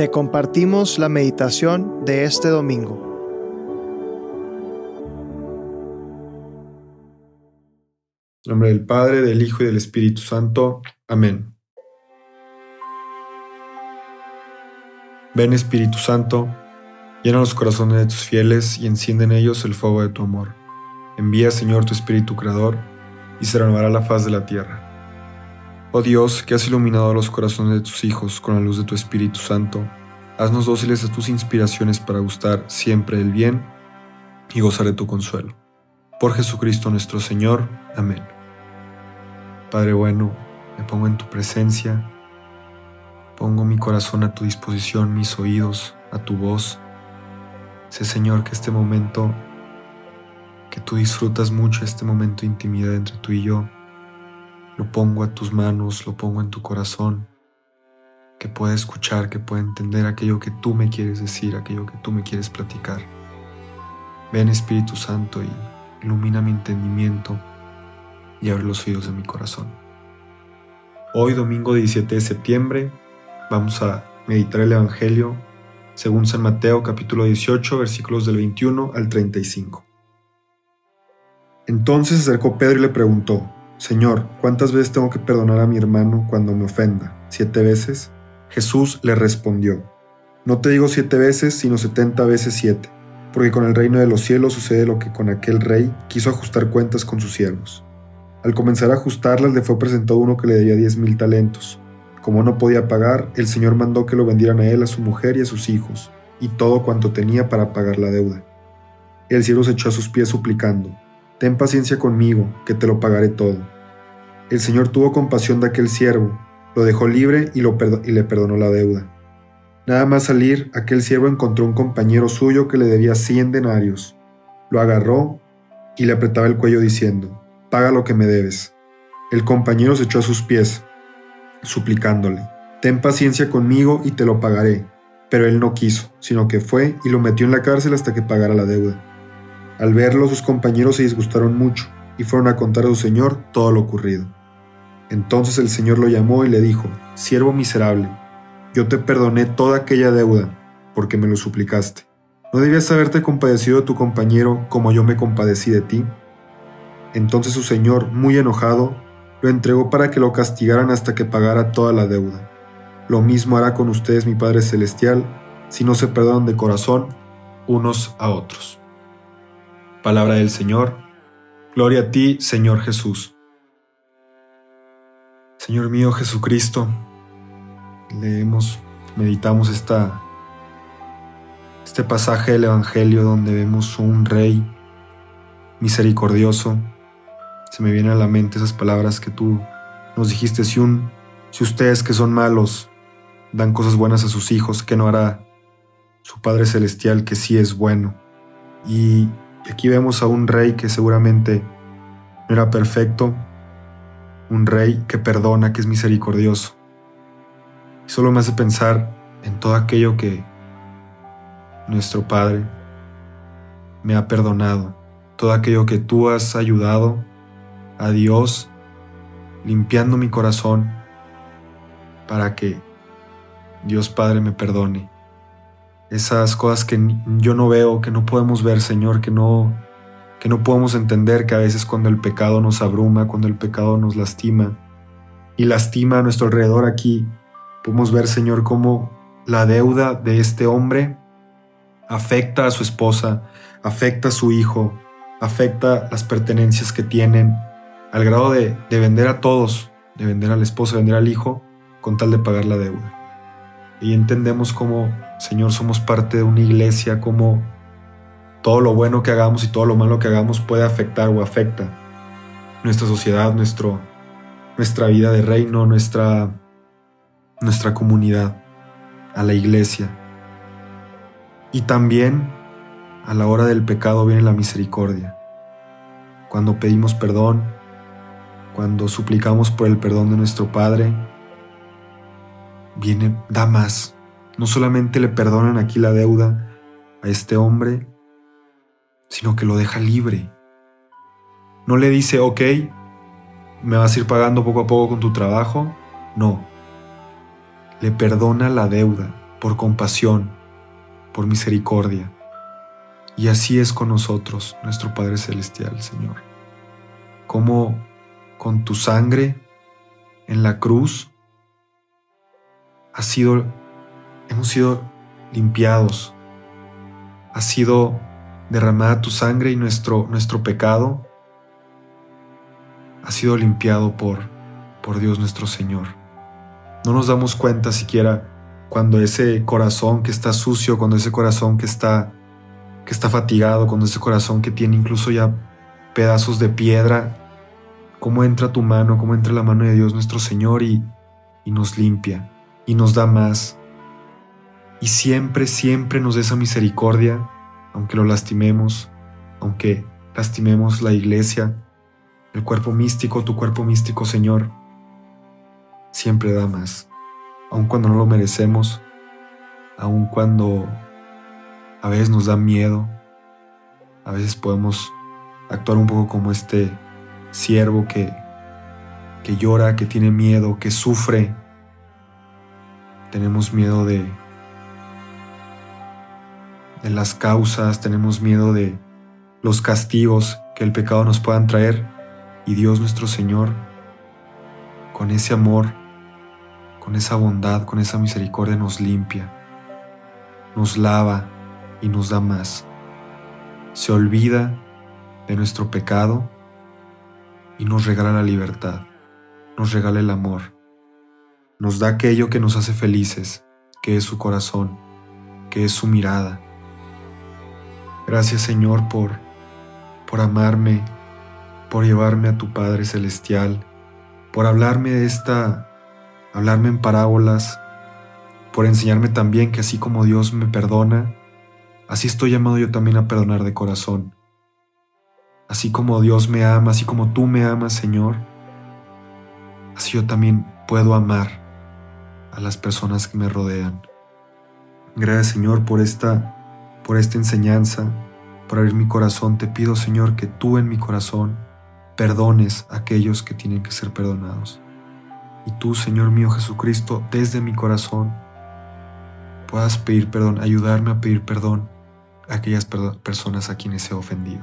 Te compartimos la meditación de este domingo. En nombre del Padre, del Hijo y del Espíritu Santo. Amén. Ven Espíritu Santo, llena los corazones de tus fieles y enciende en ellos el fuego de tu amor. Envía Señor tu Espíritu Creador y se renovará la faz de la tierra. Oh Dios, que has iluminado los corazones de tus hijos con la luz de tu Espíritu Santo, haznos dóciles a tus inspiraciones para gustar siempre el bien y gozar de tu consuelo. Por Jesucristo nuestro Señor. Amén. Padre bueno, me pongo en tu presencia, pongo mi corazón a tu disposición, mis oídos a tu voz. Sé Señor que este momento, que tú disfrutas mucho, este momento de intimidad entre tú y yo, lo pongo a tus manos, lo pongo en tu corazón, que pueda escuchar, que pueda entender aquello que tú me quieres decir, aquello que tú me quieres platicar. Ven Espíritu Santo y ilumina mi entendimiento y abre los oídos de mi corazón. Hoy, domingo 17 de septiembre, vamos a meditar el Evangelio según San Mateo capítulo 18 versículos del 21 al 35. Entonces se acercó Pedro y le preguntó, Señor, ¿cuántas veces tengo que perdonar a mi hermano cuando me ofenda? ¿Siete veces? Jesús le respondió, No te digo siete veces, sino setenta veces siete porque con el reino de los cielos sucede lo que con aquel rey quiso ajustar cuentas con sus siervos. Al comenzar a ajustarlas le fue presentado uno que le debía diez mil talentos. Como no podía pagar, el Señor mandó que lo vendieran a él, a su mujer y a sus hijos, y todo cuanto tenía para pagar la deuda. El siervo se echó a sus pies suplicando, Ten paciencia conmigo, que te lo pagaré todo. El Señor tuvo compasión de aquel siervo, lo dejó libre y, y le perdonó la deuda. Nada más salir, aquel siervo encontró un compañero suyo que le debía cien denarios. Lo agarró y le apretaba el cuello diciendo, Paga lo que me debes. El compañero se echó a sus pies, suplicándole, Ten paciencia conmigo y te lo pagaré. Pero él no quiso, sino que fue y lo metió en la cárcel hasta que pagara la deuda. Al verlo, sus compañeros se disgustaron mucho y fueron a contar a su señor todo lo ocurrido. Entonces el señor lo llamó y le dijo, Siervo miserable, yo te perdoné toda aquella deuda, porque me lo suplicaste. ¿No debías haberte compadecido de tu compañero como yo me compadecí de ti? Entonces su señor, muy enojado, lo entregó para que lo castigaran hasta que pagara toda la deuda. Lo mismo hará con ustedes mi Padre Celestial, si no se perdonan de corazón unos a otros. Palabra del Señor. Gloria a ti, Señor Jesús. Señor mío Jesucristo, leemos, meditamos esta, este pasaje del Evangelio donde vemos un rey misericordioso, se me vienen a la mente esas palabras que tú nos dijiste, si, un, si ustedes que son malos dan cosas buenas a sus hijos, ¿qué no hará su Padre Celestial que sí es bueno? Y aquí vemos a un rey que seguramente no era perfecto, un rey que perdona, que es misericordioso solo me hace pensar en todo aquello que nuestro Padre me ha perdonado, todo aquello que tú has ayudado a Dios limpiando mi corazón para que Dios Padre me perdone. Esas cosas que yo no veo, que no podemos ver, Señor, que no que no podemos entender que a veces cuando el pecado nos abruma, cuando el pecado nos lastima y lastima a nuestro alrededor aquí, Podemos ver, Señor, cómo la deuda de este hombre afecta a su esposa, afecta a su hijo, afecta las pertenencias que tienen, al grado de, vender a todos, de vender a la esposa, vender al hijo, con tal de pagar la deuda. Y entendemos cómo, Señor, somos parte de una iglesia, cómo todo lo bueno que hagamos y todo lo malo que hagamos puede afectar o afecta nuestra sociedad, nuestro, nuestra vida de reino, nuestra nuestra comunidad, a la iglesia. Y también a la hora del pecado viene la misericordia. Cuando pedimos perdón, cuando suplicamos por el perdón de nuestro Padre, viene, da más. No solamente le perdonan aquí la deuda a este hombre, sino que lo deja libre. No le dice, ok, me vas a ir pagando poco a poco con tu trabajo. No, le perdona la deuda, por compasión, por misericordia. Y así es con nosotros, nuestro Padre Celestial, Señor. Como con tu sangre en la cruz ha sido, hemos sido limpiados, ha sido derramada tu sangre y nuestro, nuestro pecado ha sido limpiado por, por Dios nuestro Señor. No nos damos cuenta siquiera cuando ese corazón que está sucio, cuando ese corazón que está, que está fatigado, cuando ese corazón que tiene incluso ya pedazos de piedra, cómo entra tu mano, cómo entra la mano de Dios nuestro Señor y, y nos limpia y nos da más. Y siempre, siempre nos da esa misericordia, aunque lo lastimemos, aunque lastimemos la iglesia, el cuerpo místico, tu cuerpo místico, Señor, siempre da más, aun cuando no lo merecemos, aun cuando a veces nos da miedo, a veces podemos actuar un poco como este siervo que, que llora, que tiene miedo, que sufre. Tenemos miedo de, de las causas, tenemos miedo de los castigos que el pecado nos puedan traer. Y Dios nuestro Señor, con ese amor, con esa bondad, con esa misericordia, nos limpia, nos lava y nos da más. Se olvida de nuestro pecado y nos regala la libertad, nos regala el amor, nos da aquello que nos hace felices, que es su corazón, que es su mirada. Gracias Señor por, por amarme, por llevarme a tu Padre Celestial, por hablarme de esta, hablarme en parábolas, por enseñarme también que así como Dios me perdona, así estoy llamado yo también a perdonar de corazón Así como Dios me ama, así como tú me amas, Señor, así yo también puedo amar a las personas que me rodean. Gracias, Señor, por esta por esta enseñanza, por abrir mi corazón. Te pido, Señor, que tú en mi corazón perdones a aquellos que tienen que ser perdonados. Y tú, Señor mío Jesucristo, desde mi corazón puedas pedir perdón, ayudarme a pedir perdón a aquellas personas a quienes he ofendido.